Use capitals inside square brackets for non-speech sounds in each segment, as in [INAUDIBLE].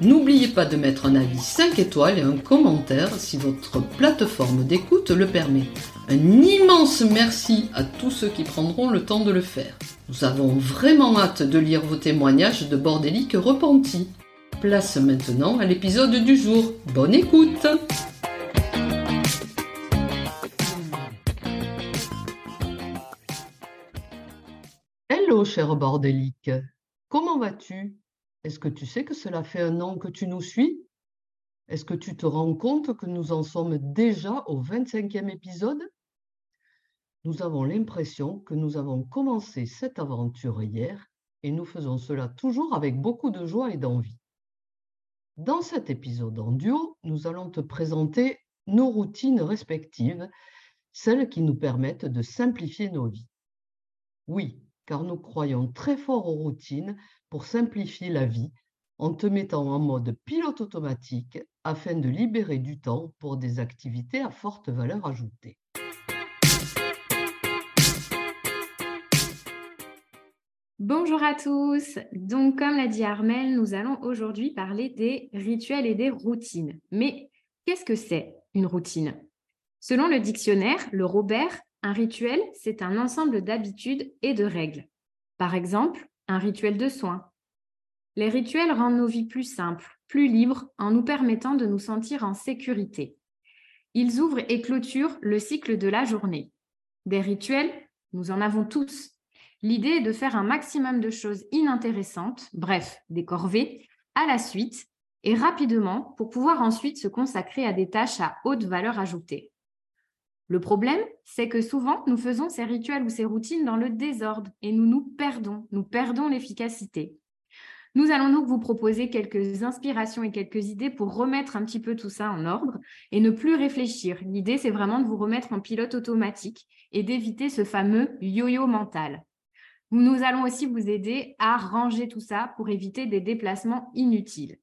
n'oubliez pas de mettre un avis 5 étoiles et un commentaire si votre plateforme d'écoute le permet. Un immense merci à tous ceux qui prendront le temps de le faire. Nous avons vraiment hâte de lire vos témoignages de bordéliques repentis. Place maintenant à l'épisode du jour. Bonne écoute Hello cher bordélique, comment vas-tu? Est-ce que tu sais que cela fait un an que tu nous suis? Est-ce que tu te rends compte que nous en sommes déjà au 25e épisode? Nous avons l'impression que nous avons commencé cette aventure hier et nous faisons cela toujours avec beaucoup de joie et d'envie. Dans cet épisode en duo, nous allons te présenter nos routines respectives, celles qui nous permettent de simplifier nos vies. Oui, car nous croyons très fort aux routines pour simplifier la vie en te mettant en mode pilote automatique afin de libérer du temps pour des activités à forte valeur ajoutée. Bonjour à tous. Donc, comme l'a dit Armel, nous allons aujourd'hui parler des rituels et des routines. Mais qu'est-ce que c'est une routine? Selon le dictionnaire, le Robert, un rituel, c'est un ensemble d'habitudes et de règles. Par exemple, un rituel de soins. Les rituels rendent nos vies plus simples, plus libres, en nous permettant de nous sentir en sécurité. Ils ouvrent et clôturent le cycle de la journée. Des rituels, nous en avons tous L'idée est de faire un maximum de choses inintéressantes, bref, des corvées, à la suite et rapidement pour pouvoir ensuite se consacrer à des tâches à haute valeur ajoutée. Le problème, c'est que souvent, nous faisons ces rituels ou ces routines dans le désordre et nous nous perdons, nous perdons l'efficacité. Nous allons donc vous proposer quelques inspirations et quelques idées pour remettre un petit peu tout ça en ordre et ne plus réfléchir. L'idée, c'est vraiment de vous remettre en pilote automatique et d'éviter ce fameux yo-yo mental. Nous allons aussi vous aider à ranger tout ça pour éviter des déplacements inutiles.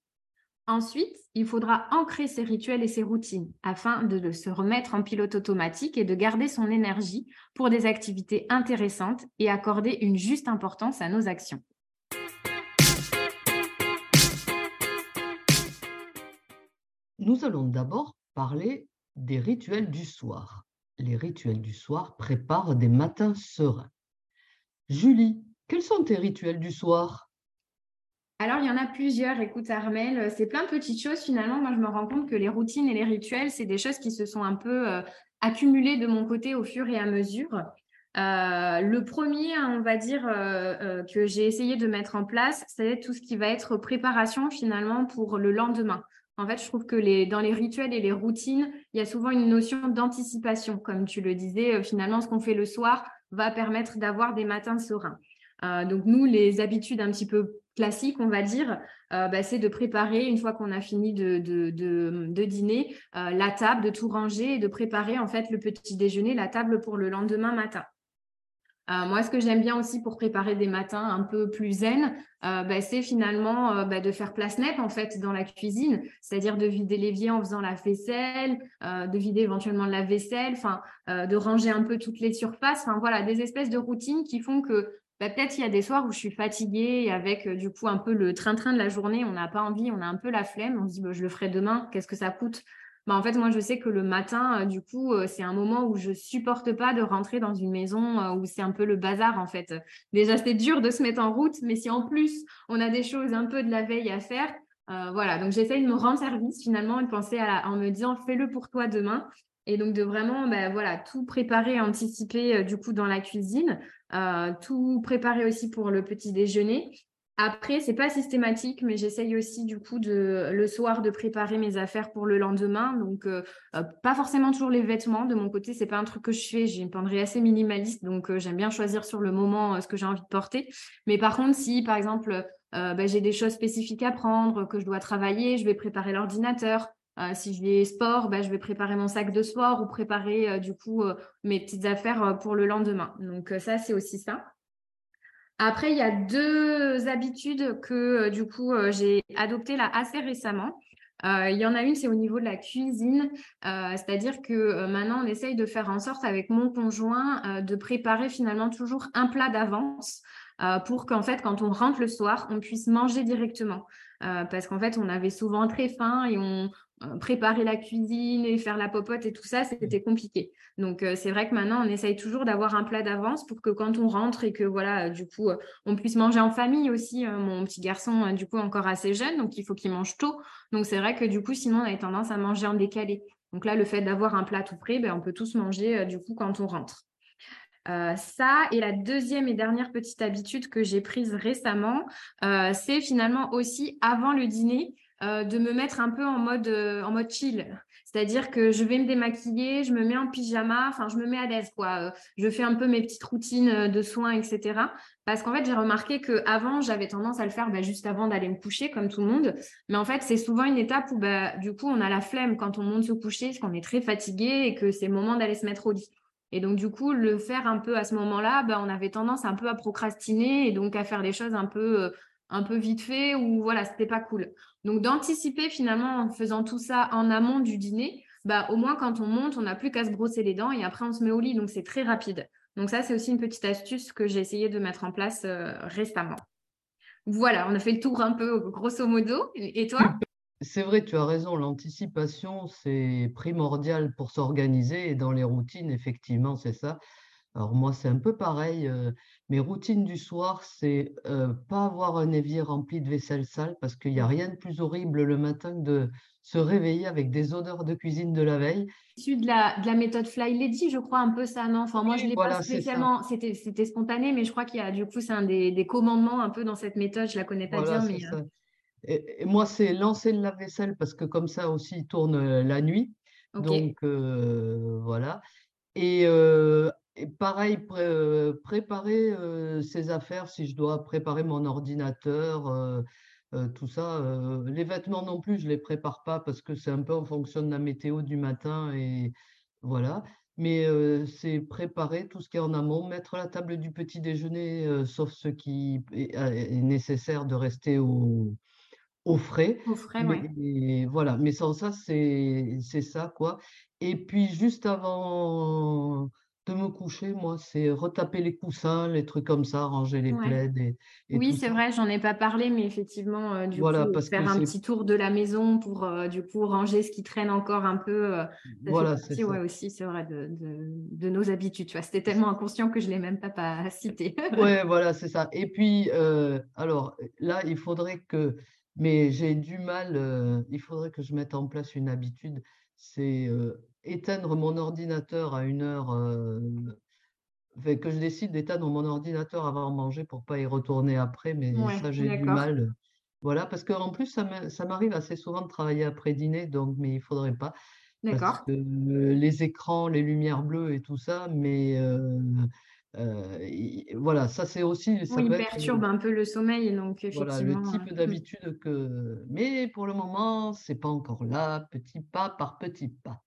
Ensuite, il faudra ancrer ces rituels et ces routines afin de se remettre en pilote automatique et de garder son énergie pour des activités intéressantes et accorder une juste importance à nos actions. Nous allons d'abord parler des rituels du soir. Les rituels du soir préparent des matins sereins. Julie, quels sont tes rituels du soir? Alors, il y en a plusieurs. Écoute, Armel, c'est plein de petites choses. Finalement, moi, je me rends compte que les routines et les rituels, c'est des choses qui se sont un peu euh, accumulées de mon côté au fur et à mesure. Euh, le premier, on va dire, euh, que j'ai essayé de mettre en place, c'est tout ce qui va être préparation finalement pour le lendemain. En fait, je trouve que dans les rituels et les routines, il y a souvent une notion d'anticipation. Comme tu le disais, finalement, ce qu'on fait le soir, va permettre d'avoir des matins sereins. Euh, donc nous, les habitudes un petit peu classiques, on va dire, euh, bah, c'est de préparer, une fois qu'on a fini de, dîner, euh, la table, de tout ranger et de préparer en fait le petit déjeuner, la table pour le lendemain matin. moi, ce que j'aime bien aussi pour préparer des matins un peu plus zen, bah, c'est finalement bah, de faire place nette en fait dans la cuisine, c'est-à-dire de vider l'évier en faisant la vaisselle, de vider éventuellement la vaisselle, enfin de ranger un peu toutes les surfaces, enfin voilà, des espèces de routines qui font que peut-être il y a des soirs où je suis fatiguée et avec du coup un peu le train-train de la journée, on n'a pas envie, on a un peu la flemme, on se dit je le ferai demain, qu'est-ce que ça coûte? Bah, en fait, moi, je sais que le matin, du coup, c'est un moment où je supporte pas de rentrer dans une maison où c'est un peu le bazar, en fait. Déjà, c'est dur de se mettre en route, mais si en plus, on a des choses un peu de la veille à faire, voilà. Donc, j'essaye de me rendre service finalement et de penser en me disant, fais-le pour toi demain. Et donc, de vraiment, ben, voilà, tout préparer, anticiper, du coup, dans la cuisine, tout préparer aussi pour le petit déjeuner Après, c'est pas systématique, mais j'essaye aussi du coup le soir de préparer mes affaires pour le lendemain. Donc, euh, euh, pas forcément toujours les vêtements. De mon côté, c'est pas un truc que je fais. J'ai une penderie assez minimaliste, donc euh, j'aime bien choisir sur le moment ce que j'ai envie de porter. Mais par contre, si par exemple bah, j'ai des choses spécifiques à prendre, que je dois travailler, je vais préparer l'ordinateur. Si je vais sport, bah, je vais préparer mon sac de sport ou préparer du coup mes petites affaires pour le lendemain. Donc ça, c'est aussi ça. Après, il y a deux habitudes que euh, du coup euh, j'ai adoptées là assez récemment. Euh, il y en a une, c'est au niveau de la cuisine, c'est-à-dire que maintenant on essaye de faire en sorte avec mon conjoint de préparer finalement toujours un plat d'avance pour qu'en fait quand on rentre le soir, on puisse manger directement. parce qu'en fait on avait souvent très faim et on, euh, préparer la cuisine et faire la popote et tout ça, c'était compliqué. Donc euh, c'est vrai que maintenant on essaye toujours d'avoir un plat d'avance pour que quand on rentre et que voilà, du coup, euh, on puisse manger en famille aussi. mon petit garçon, du coup, encore assez jeune, donc il faut qu'il mange tôt. Donc c'est vrai que du coup, sinon on a tendance à manger en décalé. Donc là, le fait d'avoir un plat tout prêt, ben, on peut tous manger du coup quand on rentre. ça, et la deuxième et dernière petite habitude que j'ai prise récemment, c'est finalement aussi avant le dîner, euh, de me mettre un peu en mode, euh, en mode chill. C'est-à-dire que je vais me démaquiller, je me mets en pyjama, enfin, je me mets à l'aise, quoi. Euh, je fais un peu mes petites routines de soins, etc. Parce qu'en fait, j'ai remarqué qu'avant, j'avais tendance à le faire bah, juste avant d'aller me coucher, comme tout le monde. Mais en fait, c'est souvent une étape où, bah, du coup, on a la flemme quand on monte se coucher, parce qu'on est très fatigué et que c'est le moment d'aller se mettre au lit. Et donc, du coup, le faire un peu à ce moment-là, bah, on avait tendance un peu à procrastiner et donc à faire les choses un peu un peu vite fait ou voilà, c'était pas cool. Donc d'anticiper finalement en faisant tout ça en amont du dîner, bah au moins quand on monte, on n'a plus qu'à se brosser les dents et après on se met au lit, donc c'est très rapide. Donc ça, c'est aussi une petite astuce que j'ai essayé de mettre en place euh, récemment. Voilà, on a fait le tour un peu grosso modo. Et toi? C'est vrai, tu as raison, l'anticipation, c'est primordial pour s'organiser et dans les routines, effectivement, c'est ça. Alors moi, c'est un peu pareil. Euh, mes routines du soir, c'est euh, pas avoir un évier rempli de vaisselle sale parce qu'il n'y a rien de plus horrible le matin que de se réveiller avec des odeurs de cuisine de la veille. Issu de la, de la méthode Fly Lady, je crois un peu ça, non? Enfin, moi, je l'ai pas spécialement, c'était, c'était spontané, mais je crois qu'il y a, du coup, c'est un des, des, commandements un peu dans cette méthode, je la connais pas bien, mais. Euh et, moi, c'est lancer le lave-vaisselle parce que comme ça aussi, il tourne la nuit. Donc, voilà. Et pareil, préparer ses affaires, si je dois préparer mon ordinateur, tout ça. les vêtements non plus, je ne les prépare pas parce que c'est un peu en fonction de la météo du matin et voilà. Mais c'est préparer tout ce qui est en amont, mettre la table du petit déjeuner, sauf ce qui est, nécessaire de rester au, frais. Au frais, mais, Voilà, mais sans ça, c'est ça, quoi. Et puis, juste avant de me coucher, moi, c'est retaper les coussins, les trucs comme ça, ranger les plaids et, Oui, c'est vrai, j'en ai pas parlé, mais effectivement, euh, du coup, faire un petit tour de la maison pour euh, du coup ranger ce qui traîne encore un peu. Euh, voilà, c'est ouais, aussi, c'est vrai, de, de, nos habitudes. Tu vois, c'était tellement inconscient que je l'ai même pas, pas [LAUGHS] cité. ouais, voilà, c'est ça. Et puis, alors là, il faudrait que, mais j'ai du mal, il faudrait que je mette en place une habitude, c'est éteindre mon ordinateur à une heure, euh, que je décide d'éteindre mon ordinateur avant de manger pour pas y retourner après, mais ça j'ai du mal. Voilà, parce qu'en plus ça m'arrive assez souvent de travailler après dîner, donc mais il faudrait pas. Que les écrans, les lumières bleues et tout ça, mais euh, euh, voilà, ça c'est aussi. Ça oui, perturbe un peu le sommeil, donc Voilà, le type d'habitude que. Mais pour le moment, c'est pas encore là, petit pas par petit pas.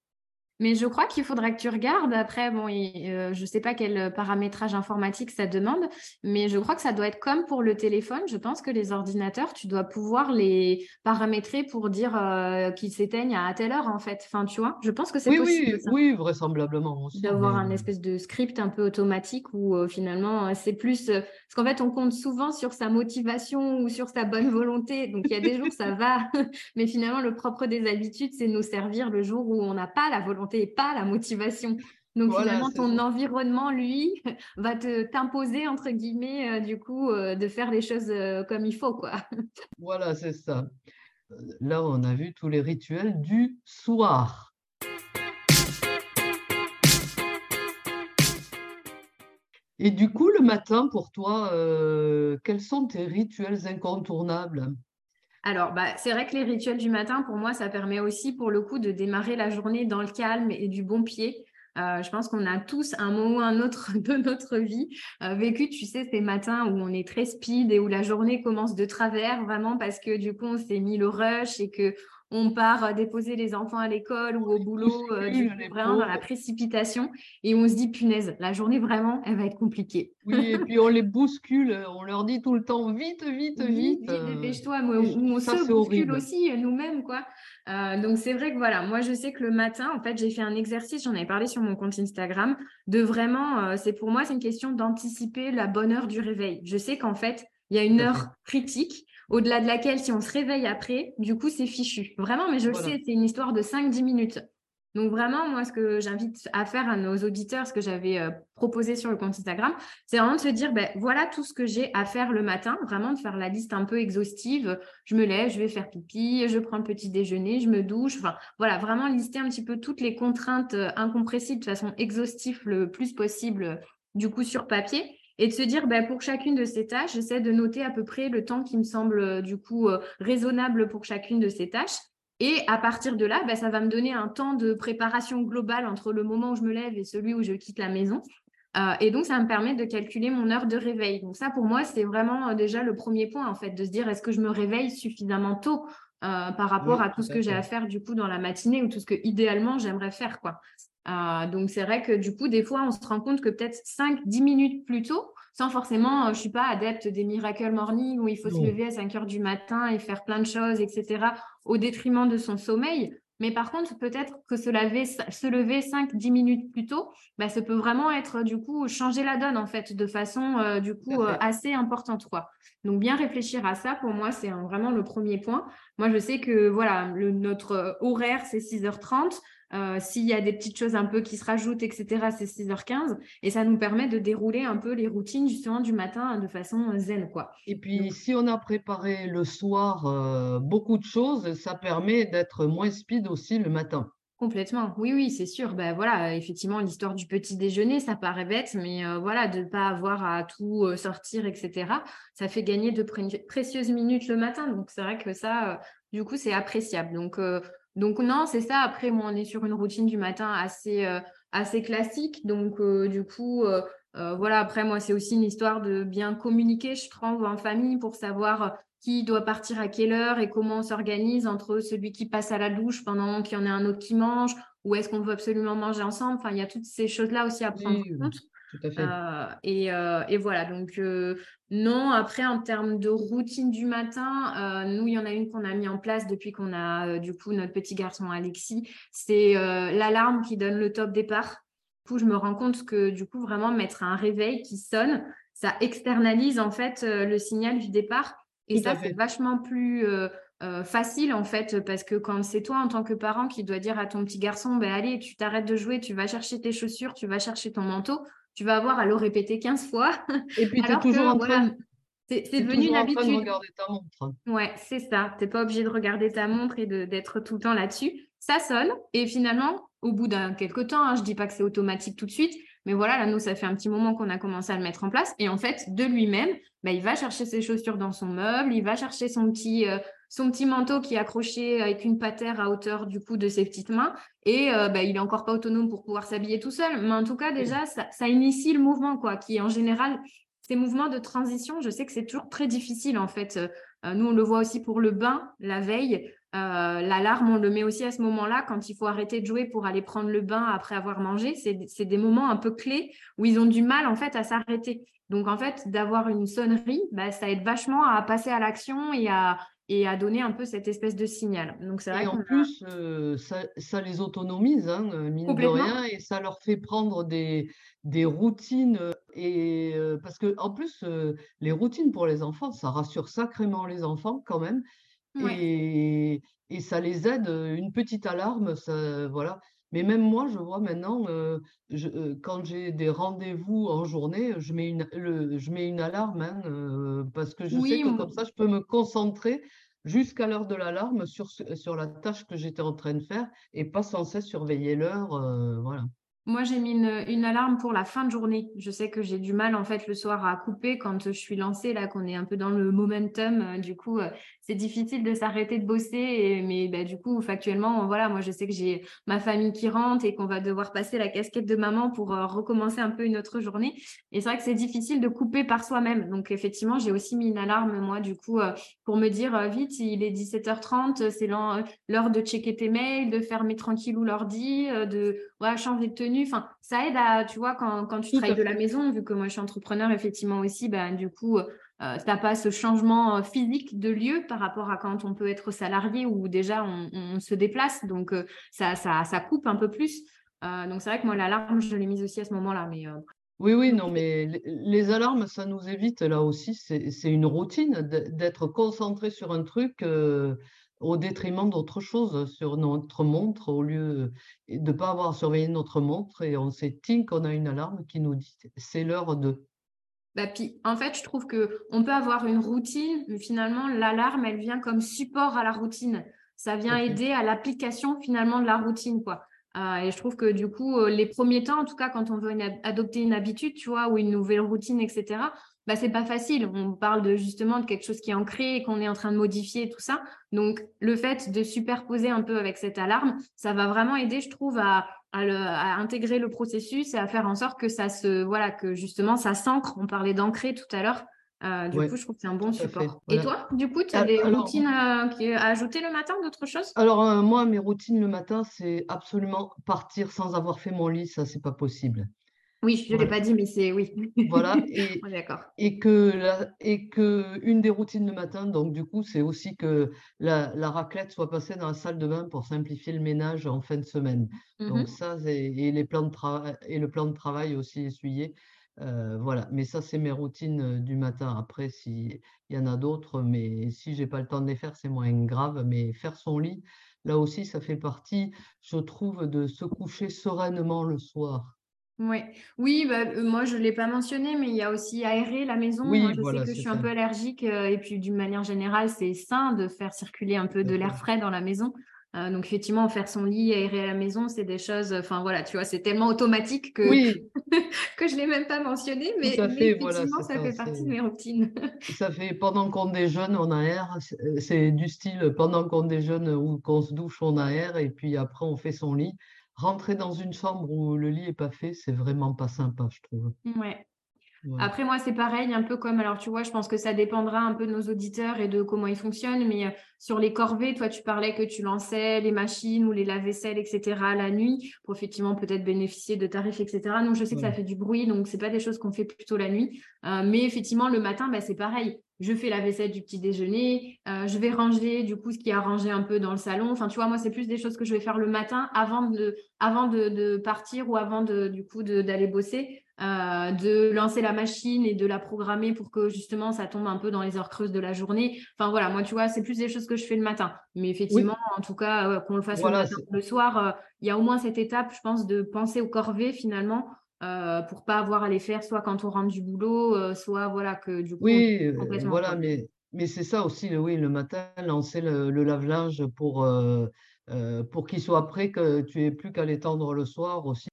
Mais je crois qu'il faudra que tu regardes. Après, bon, euh, je ne sais pas quel paramétrage informatique ça demande, mais je crois que ça doit être comme pour le téléphone. Je pense que les ordinateurs, tu dois pouvoir les paramétrer pour dire euh, qu'ils s'éteignent à telle heure, en fait. Enfin, tu vois, je pense que c'est possible. Oui, oui, vraisemblablement. D'avoir un espèce de script un peu automatique où euh, finalement, c'est plus. parce qu'en fait, on compte souvent sur sa motivation ou sur sa bonne [LAUGHS] volonté. Donc, il y a des jours, ça va. [LAUGHS] mais finalement, le propre des habitudes, c'est nous servir le jour où on n'a pas la volonté et pas la motivation. Donc finalement, ton environnement, lui, [LAUGHS] va te t'imposer, entre guillemets, euh, du coup, euh, de faire les choses euh, comme il faut, quoi. [LAUGHS] Voilà, c'est ça. Là, on a vu tous les rituels du soir. Et du coup, le matin, pour toi, quels sont tes rituels incontournables? Alors, bah, c'est vrai que les rituels du matin, pour moi, ça permet aussi, pour le coup, de démarrer la journée dans le calme et du bon pied. Euh, je pense qu'on a tous, un moment ou un autre [LAUGHS] de notre vie, euh, vécu, tu sais, ces matins où on est très speed et où la journée commence de travers, vraiment parce que du coup, on s'est mis le rush et que on part euh, déposer les enfants à l'école ou au boulot, [LAUGHS] du coup, vraiment dans la précipitation, et on se dit, punaise, la journée, vraiment, elle va être compliquée. Oui, et [LAUGHS] puis on les bouscule, on leur dit tout le temps, vite, vite, vite. Vite, dépêche-toi, on, se bouscule aussi nous-mêmes, quoi. Euh, donc c'est vrai que voilà, moi je sais que le matin, en fait, j'ai fait un exercice, j'en avais parlé sur mon compte Instagram, de vraiment, euh, c'est pour moi, c'est une question d'anticiper la bonne heure du réveil. Je sais qu'en fait, il y a une heure critique au-delà de laquelle, si on se réveille après, du coup, c'est fichu. Vraiment, mais je le sais, c'est une histoire de 5-10 minutes. Donc vraiment, moi, ce que j'invite à faire à nos auditeurs, ce que j'avais euh, proposé sur le compte Instagram, c'est vraiment de se dire, ben, voilà tout ce que j'ai à faire le matin, vraiment de faire la liste un peu exhaustive. Je me lève, je vais faire pipi, je prends le petit déjeuner, je me douche. Enfin, voilà, vraiment lister un petit peu toutes les contraintes euh, incompressibles de façon exhaustive le plus possible, du coup, sur papier. Et de se dire, ben, pour chacune de ces tâches, j'essaie de noter à peu près le temps qui me semble, euh, du coup, raisonnable pour chacune de ces tâches. Et à partir de là, bah, ça va me donner un temps de préparation globale entre le moment où je me lève et celui où je quitte la maison. Euh, et donc, ça me permet de calculer mon heure de réveil. Donc ça, pour moi, c'est vraiment euh, déjà le premier point, en fait, de se dire, est-ce que je me réveille suffisamment tôt euh, par rapport à tout ce que j'ai à faire, du coup, dans la matinée ou tout ce que, idéalement, j'aimerais faire, quoi. Donc, c'est vrai que, du coup, des fois, on se rend compte que peut-être 5-10 minutes plus tôt, sans forcément, je suis pas adepte des miracle morning où il faut se lever à 5 heures du matin et faire plein de choses, etc au détriment de son sommeil. Mais par contre, peut-être que se lever, se lever 5-10 minutes plus tôt, bah, ça peut vraiment être du coup changer la donne en fait de façon euh, du coup euh, assez importante. Quoi. Donc bien réfléchir à ça, pour moi, c'est vraiment le premier point. Moi, je sais que voilà, le, notre horaire, c'est 6h30. Euh, s'il y a des petites choses un peu qui se rajoutent, etc., c'est 6h15. Et ça nous permet de dérouler un peu les routines justement du matin de façon zen. Quoi. Et puis, si on a préparé le soir euh, beaucoup de choses, ça permet d'être moins speed aussi le matin. Complètement, oui, oui, c'est sûr. Ben voilà, effectivement, l'histoire du petit déjeuner, ça paraît bête, mais euh, voilà, de ne pas avoir à tout sortir, etc., ça fait gagner de précieuses minutes le matin. Donc, c'est vrai que ça, du coup, c'est appréciable. Donc, donc non, c'est ça. Après, moi, on est sur une routine du matin assez, euh, assez classique. Donc euh, du coup, euh, voilà, après, moi, c'est aussi une histoire de bien communiquer, je trouve, en famille pour savoir qui doit partir à quelle heure et comment on s'organise entre celui qui passe à la douche pendant qu'il y en a un autre qui mange ou est-ce qu'on veut absolument manger ensemble. Enfin, il y a toutes ces choses-là aussi à prendre en compte. Euh, euh, et, voilà, donc euh, non, après en termes de routine du matin, nous, il y en a une qu'on a mis en place depuis qu'on a du coup notre petit garçon Alexis, c'est l'alarme qui donne le top départ. Du coup, je me rends compte que du coup, vraiment mettre un réveil qui sonne, ça externalise en fait le signal du départ. Et ça, c'est vachement plus facile en fait, parce que quand c'est toi en tant que parent qui dois dire à ton petit garçon, ben allez, tu t'arrêtes de jouer, tu vas chercher tes chaussures, tu vas chercher ton manteau, tu vas avoir à le répéter 15 fois. Et puis, [LAUGHS] tu es toujours en train c'est devenu une habitude. De regarder ta montre. Ouais, c'est ça. Tu n'es pas obligé de regarder ta montre et d'être tout le temps là-dessus. Ça sonne. Et finalement, au bout d'un quelques temps, hein, je ne dis pas que c'est automatique tout de suite, mais voilà, là, nous, ça fait un petit moment qu'on a commencé à le mettre en place. Et en fait, de lui-même, bah, il va chercher ses chaussures dans son meuble, il va chercher son petit, euh, son petit manteau qui est accroché avec une patère à hauteur du coup de ses petites mains et euh, bah, il est encore pas autonome pour pouvoir s'habiller tout seul. Mais en tout cas, déjà, ça, initie le mouvement, quoi, qui en général, ces mouvements de transition, je sais que c'est toujours très difficile en fait. Euh, nous, on le voit aussi pour le bain la veille. Euh, l'alarme, on le met aussi à ce moment-là, quand il faut arrêter de jouer pour aller prendre le bain après avoir mangé. C'est des moments un peu clés où ils ont du mal en fait à s'arrêter. Donc en fait, d'avoir une sonnerie, bah, ça aide vachement à passer à l'action et à, et à donner un peu cette espèce de signal. Donc c'est vrai et en plus, euh, ça, les autonomise, hein, euh, mine de rien, et ça leur fait prendre des, des routines. Euh, et parce que en plus, les routines pour les enfants, ça rassure sacrément les enfants quand même. Et, et, ça les aide. Une petite alarme, ça, voilà. Mais même moi, je vois maintenant, je, quand j'ai des rendez-vous en journée, je mets une, je mets une alarme hein, parce que je sais que comme ça, je peux me concentrer jusqu'à l'heure de l'alarme sur, sur la tâche que j'étais en train de faire et pas sans cesse surveiller l'heure. voilà. Moi, j'ai mis une, alarme pour la fin de journée. Je sais que j'ai du mal, en fait, le soir à couper quand je suis lancée, là, qu'on est un peu dans le momentum. Euh, du coup, euh, c'est difficile de s'arrêter de bosser. mais bah, du coup, factuellement, voilà, moi, je sais que j'ai ma famille qui rentre et qu'on va devoir passer la casquette de maman pour euh, recommencer un peu une autre journée. Et c'est vrai que c'est difficile de couper par soi-même. Donc, effectivement, j'ai aussi mis une alarme, moi, du coup, pour me dire, vite, il est 17h30, c'est l'heure de checker tes mails, de fermer tranquillou l'ordi, de changer de tenue Enfin, ça aide à, tu vois, quand, quand tu travailles de la maison, vu que moi je suis entrepreneur, effectivement aussi, ben, du coup, euh, tu n'as pas ce changement euh, physique de lieu par rapport à quand on peut être salarié ou déjà on, se déplace. Donc, euh, ça, ça, ça, coupe un peu plus. donc, c'est vrai que moi, l'alarme, je l'ai mise aussi à ce moment-là. Mais, oui, oui, non, mais les, alarmes, ça nous évite là aussi. C'est une routine d'être concentré sur un truc au détriment d'autre chose sur notre montre, au lieu de ne pas avoir surveillé notre montre et on sait qu'on a une alarme qui nous dit c'est l'heure de. Bah, puis, en fait, je trouve qu'on peut avoir une routine, mais finalement, l'alarme, elle vient comme support à la routine. Ça vient aider à l'application finalement de la routine. quoi. Euh, et je trouve que du coup, euh, les premiers temps, en tout cas, quand on veut adopter une habitude, tu vois, ou une nouvelle routine, etc., bah, c'est pas facile. On parle de justement de quelque chose qui est ancré et qu'on est en train de modifier tout ça. Donc, le fait de superposer un peu avec cette alarme, ça va vraiment aider, je trouve, à, à, intégrer le processus et à faire en sorte que ça se, voilà, que justement ça s'ancre. On parlait d'ancrer tout à l'heure. Euh, du coup, je trouve que c'est un bon support. Et toi, du coup, tu as des routines à, à, ajouter le matin, d'autres choses? Alors, euh, moi, mes routines le matin, c'est absolument partir sans avoir fait mon lit. Ça, c'est pas possible. Oui, je ne l'ai pas dit, mais c'est oui. Voilà. [LAUGHS] Et, d'accord. Et que, la, et que une des routines le matin, donc du coup, c'est aussi que la, la, raclette soit passée dans la salle de bain pour simplifier le ménage en fin de semaine. Donc mmh ça, et, les plans de travail et le plan de travail aussi essuyé. Euh, voilà, mais ça, c'est mes routines euh, du matin. Après, s'il y en a d'autres, mais si j'ai pas le temps de les faire, c'est moins grave. Mais faire son lit, là aussi, ça fait partie, je trouve, de se coucher sereinement le soir. Ouais. Oui, bah, euh, moi je ne l'ai pas mentionné, mais il y a aussi aérer la maison. moi, je sais que je suis un peu allergique euh, et puis d'une manière générale, c'est sain de faire circuler un peu de l'air frais dans la maison. Euh, donc effectivement, faire son lit, aérer à la maison, c'est des choses, enfin voilà, tu vois, c'est tellement automatique que, [LAUGHS] que je ne l'ai même pas mentionné, mais, effectivement, ça, fait partie de mes routines. [LAUGHS] ça fait pendant qu'on déjeune, on aère, c'est du style pendant qu'on déjeune ou qu'on se douche, on aère, et puis après on fait son lit rentrer dans une chambre où le lit est pas fait, c'est vraiment pas sympa, je trouve. Ouais. Après, moi, c'est pareil, un peu comme, alors tu vois, je pense que ça dépendra un peu de nos auditeurs et de comment ils fonctionnent, mais sur les corvées, toi, tu parlais que tu lançais les machines ou les lave-vaisselle, etc., la nuit, pour effectivement peut-être bénéficier de tarifs, etc. Donc, je sais que ça fait du bruit, donc c'est pas des choses qu'on fait plutôt la nuit. Euh, mais effectivement, le matin, bah, c'est pareil je fais la vaisselle du petit déjeuner, euh, je vais ranger du coup ce qui a rangé un peu dans le salon. Enfin, tu vois, moi, c'est plus des choses que je vais faire le matin avant de, avant de, partir ou avant de, du coup d'aller bosser, euh, de lancer la machine et de la programmer pour que justement ça tombe un peu dans les heures creuses de la journée. Enfin voilà, moi, tu vois, c'est plus des choses que je fais le matin. Mais effectivement, en tout cas, euh, qu'on le fasse le matin ou le soir, il y a au moins cette étape, je pense, de penser aux corvées finalement euh, pour pas avoir à les faire soit quand on rentre du boulot, euh, soit voilà que du coup. Oui, euh, voilà, mais, mais c'est ça aussi, oui, le matin, lancer le, lave-linge pour, pour qu'il soit prêt, que tu n'aies plus qu'à l'étendre le soir aussi.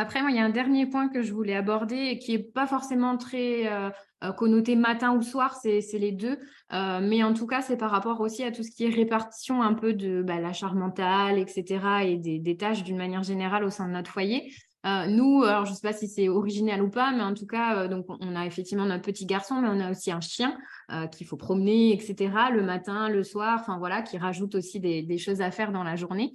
Après, moi, il y a un dernier point que je voulais aborder et qui n'est pas forcément très euh, connoté matin ou soir, c'est les deux. Euh, mais en tout cas, c'est par rapport aussi à tout ce qui est répartition un peu de bah, la charge mentale, etc. et des, tâches d'une manière générale au sein de notre foyer. Euh, nous, alors je ne sais pas si c'est original ou pas, mais en tout cas, donc on a effectivement notre petit garçon, mais on a aussi un chien qu'il faut promener, etc. Le matin, le soir, enfin voilà, qui rajoute aussi des, choses à faire dans la journée.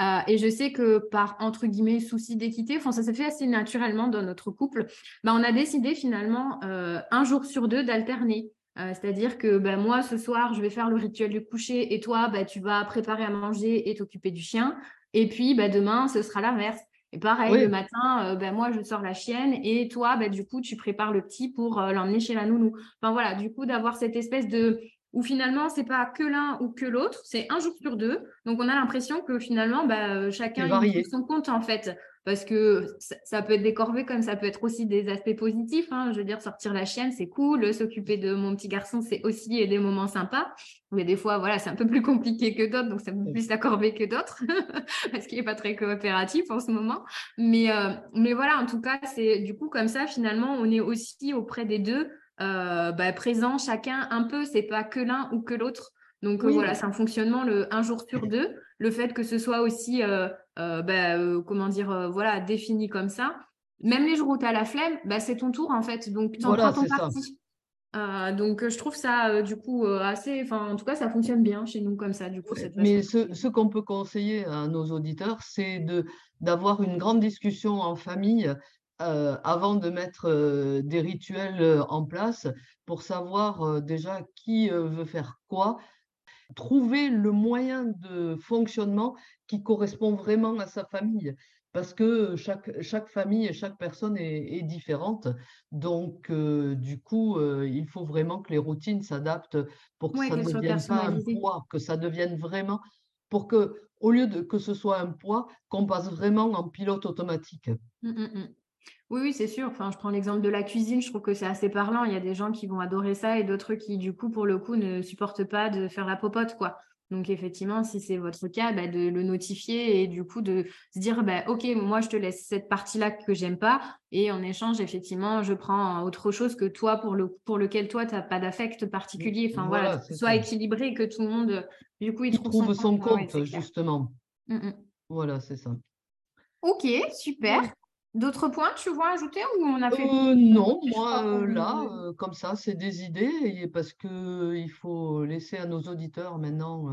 Euh, et je sais que par, entre guillemets, souci d'équité, enfin, ça s'est fait assez naturellement dans notre couple, bah, on a décidé finalement euh, un jour sur deux d'alterner. Euh, c'est-à-dire que bah, moi, ce soir, je vais faire le rituel du coucher et toi, bah, tu vas préparer à manger et t'occuper du chien. Et puis, bah, demain, ce sera l'inverse. Et pareil, le matin, bah, moi, je sors la chienne et toi, bah, du coup, tu prépares le petit pour l'emmener chez la nounou. Enfin voilà, du coup, d'avoir cette espèce de, où finalement, c'est pas que l'un ou que l'autre, c'est un jour sur deux. Donc, on a l'impression que finalement, bah, euh, chacun trouve son compte, en fait. parce que ça, peut être des corvées comme ça peut être aussi des aspects positifs. Hein. Je veux dire, sortir la chienne, c'est cool. S'occuper de mon petit garçon, c'est aussi des moments sympas. Mais des fois, voilà, c'est un peu plus compliqué que d'autres, donc c'est un peu plus la corvée que d'autres, [LAUGHS] parce qu'il n'est pas très coopératif en ce moment. Mais, euh, mais voilà, en tout cas, c'est du coup comme ça, finalement, on est aussi auprès des deux, euh, bah, présents chacun un peu. C'est pas que l'un ou que l'autre. Donc euh, voilà, c'est un fonctionnement le un jour sur deux. Le fait que ce soit aussi, euh, euh, bah, comment dire, voilà, défini comme ça. Même les jours où tu as la flemme, bah, c'est ton tour en fait. Donc tu en prends ton parti. donc je trouve ça du coup assez, enfin en tout cas ça fonctionne bien chez nous comme ça du coup. Mais ce, ce qu'on peut conseiller à nos auditeurs, c'est de d'avoir une grande discussion en famille avant de mettre des rituels en place pour savoir déjà qui veut faire quoi trouver le moyen de fonctionnement qui correspond vraiment à sa famille. Parce que chaque, chaque famille et chaque personne est, différente. Donc, euh, du coup, euh, il faut vraiment que les routines s'adaptent pour que ça ne devienne pas un poids, que ça devienne vraiment, pour que, au lieu de que ce soit un poids, qu'on passe vraiment en pilote automatique. Mmh, mmh, mmh. Oui, oui, c'est sûr. Enfin, je prends l'exemple de la cuisine, je trouve que c'est assez parlant. Il y a des gens qui vont adorer ça et d'autres qui, du coup, pour le coup, ne supportent pas de faire la popote, quoi. Donc, effectivement, si c'est votre cas, bah, de le notifier et du coup de se dire, bah, OK, moi, je te laisse cette partie-là que j'aime pas. Et en échange, effectivement, je prends autre chose que toi pour, le, pour lequel toi, tu n'as pas d'affect particulier. Enfin, voilà, soit équilibré, que tout le monde, du coup, il, trouve, son, compte, justement. Mmh, mmh. Voilà, c'est ça. Ok, super. D'autres points tu vois ajouter ou on a fait euh, Non, moi euh, là, euh, comme ça, c'est des idées et parce que il faut laisser à nos auditeurs maintenant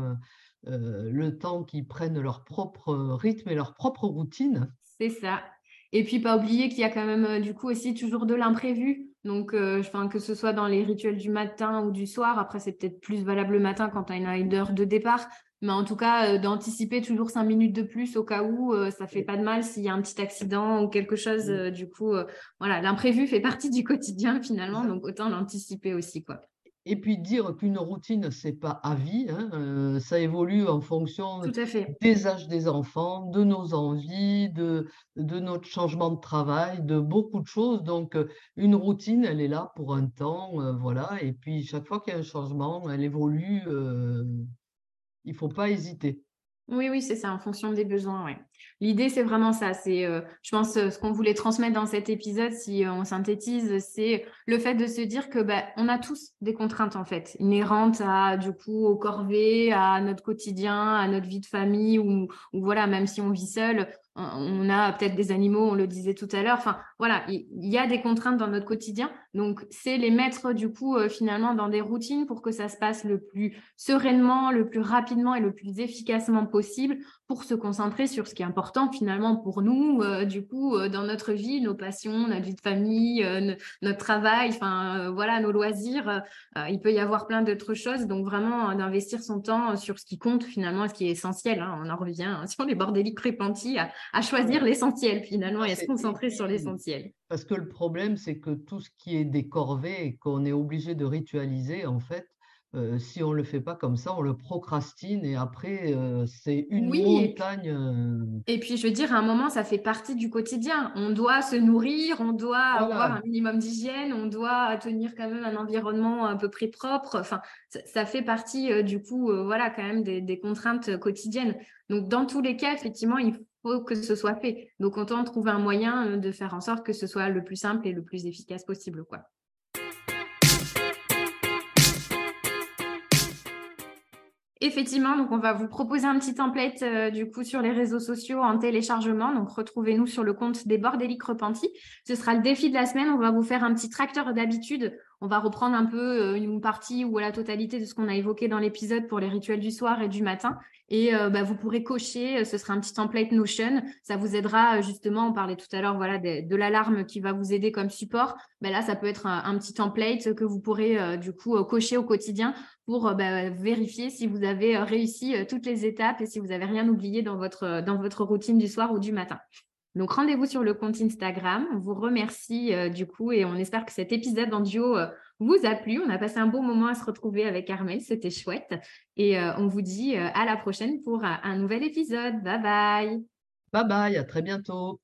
le temps qu'ils prennent leur propre rythme et leur propre routine. C'est ça. Et puis pas oublier qu'il y a quand même du coup aussi toujours de l'imprévu. Donc, enfin, que ce soit dans les rituels du matin ou du soir, après c'est peut-être plus valable le matin quand tu as une heure de départ, mais en tout cas, euh, d'anticiper toujours cinq minutes de plus au cas où, euh, ça fait pas de mal s'il y a un petit accident ou quelque chose. Euh, du coup, voilà, l'imprévu fait partie du quotidien finalement, donc autant l'anticiper aussi, quoi. Et puis dire qu'une routine, c'est pas à vie, hein, ça évolue en fonction des âges des enfants, de nos envies, de, de notre changement de travail, de beaucoup de choses. Donc, une routine, elle est là pour un temps, voilà. Et puis, chaque fois qu'il y a un changement, elle évolue il ne faut pas hésiter. Oui, oui, c'est ça, en fonction des besoins. Ouais. L'idée, c'est vraiment ça. C'est, euh, je pense, euh, ce qu'on voulait transmettre dans cet épisode, si euh, on synthétise, c'est le fait de se dire que bah, on a tous des contraintes en fait, inhérentes à du coup au corvée, à notre quotidien, à notre vie de famille, ou voilà, même si on vit seul, on a peut-être des animaux, on le disait tout à l'heure. Enfin, voilà, il y, a des contraintes dans notre quotidien. Donc, c'est les mettre du coup euh, finalement dans des routines pour que ça se passe le plus sereinement, le plus rapidement et le plus efficacement possible pour se concentrer sur ce qui est important finalement pour nous, euh, du coup, euh, dans notre vie, nos passions, notre vie de famille, notre travail, enfin, voilà, nos loisirs. il peut y avoir plein d'autres choses. Donc, vraiment, d'investir son temps sur ce qui compte finalement, ce qui est essentiel. Hein. On en revient hein, [LAUGHS] sur les bordéliques répentis à choisir l'essentiel finalement et à se concentrer sur l'essentiel. Parce que le problème, c'est que tout ce qui est des corvées et qu'on est obligé de ritualiser, en fait, euh, si on ne le fait pas comme ça, on le procrastine et après, euh, c'est une montagne. Euh, et puis, je veux dire, à un moment, ça fait partie du quotidien. On doit se nourrir, on doit avoir un minimum d'hygiène, on doit tenir quand même un environnement à peu près propre. Enfin, ça, fait partie, du coup, voilà, quand même des, des, contraintes quotidiennes. Donc, dans tous les cas, effectivement, il faut que ce soit fait. Donc, autant trouver un moyen de faire en sorte que ce soit le plus simple et le plus efficace possible. Quoi. Effectivement, donc on va vous proposer un petit template euh, du coup sur les réseaux sociaux en téléchargement. Donc retrouvez-nous sur le compte des Bordéliques Repentis. Ce sera le défi de la semaine. On va vous faire un petit tracteur d'habitude on va reprendre un peu euh, une partie ou la totalité de ce qu'on a évoqué dans l'épisode pour les rituels du soir et du matin. Et euh, bah, vous pourrez cocher, ce sera un petit template Notion. Ça vous aidera justement, on parlait tout à l'heure voilà, de, l'alarme qui va vous aider comme support. Bah, là, ça peut être un, petit template que vous pourrez du coup cocher au quotidien pour bah, vérifier si vous avez réussi toutes les étapes et si vous n'avez rien oublié dans votre, dans votre routine du soir ou du matin. Donc rendez-vous sur le compte Instagram. On vous remercie euh, du coup et on espère que cet épisode en duo euh, vous a plu. On a passé un bon moment à se retrouver avec Armel, c'était chouette. Et euh, on vous dit à la prochaine pour un nouvel épisode. Bye bye. Bye bye, à très bientôt.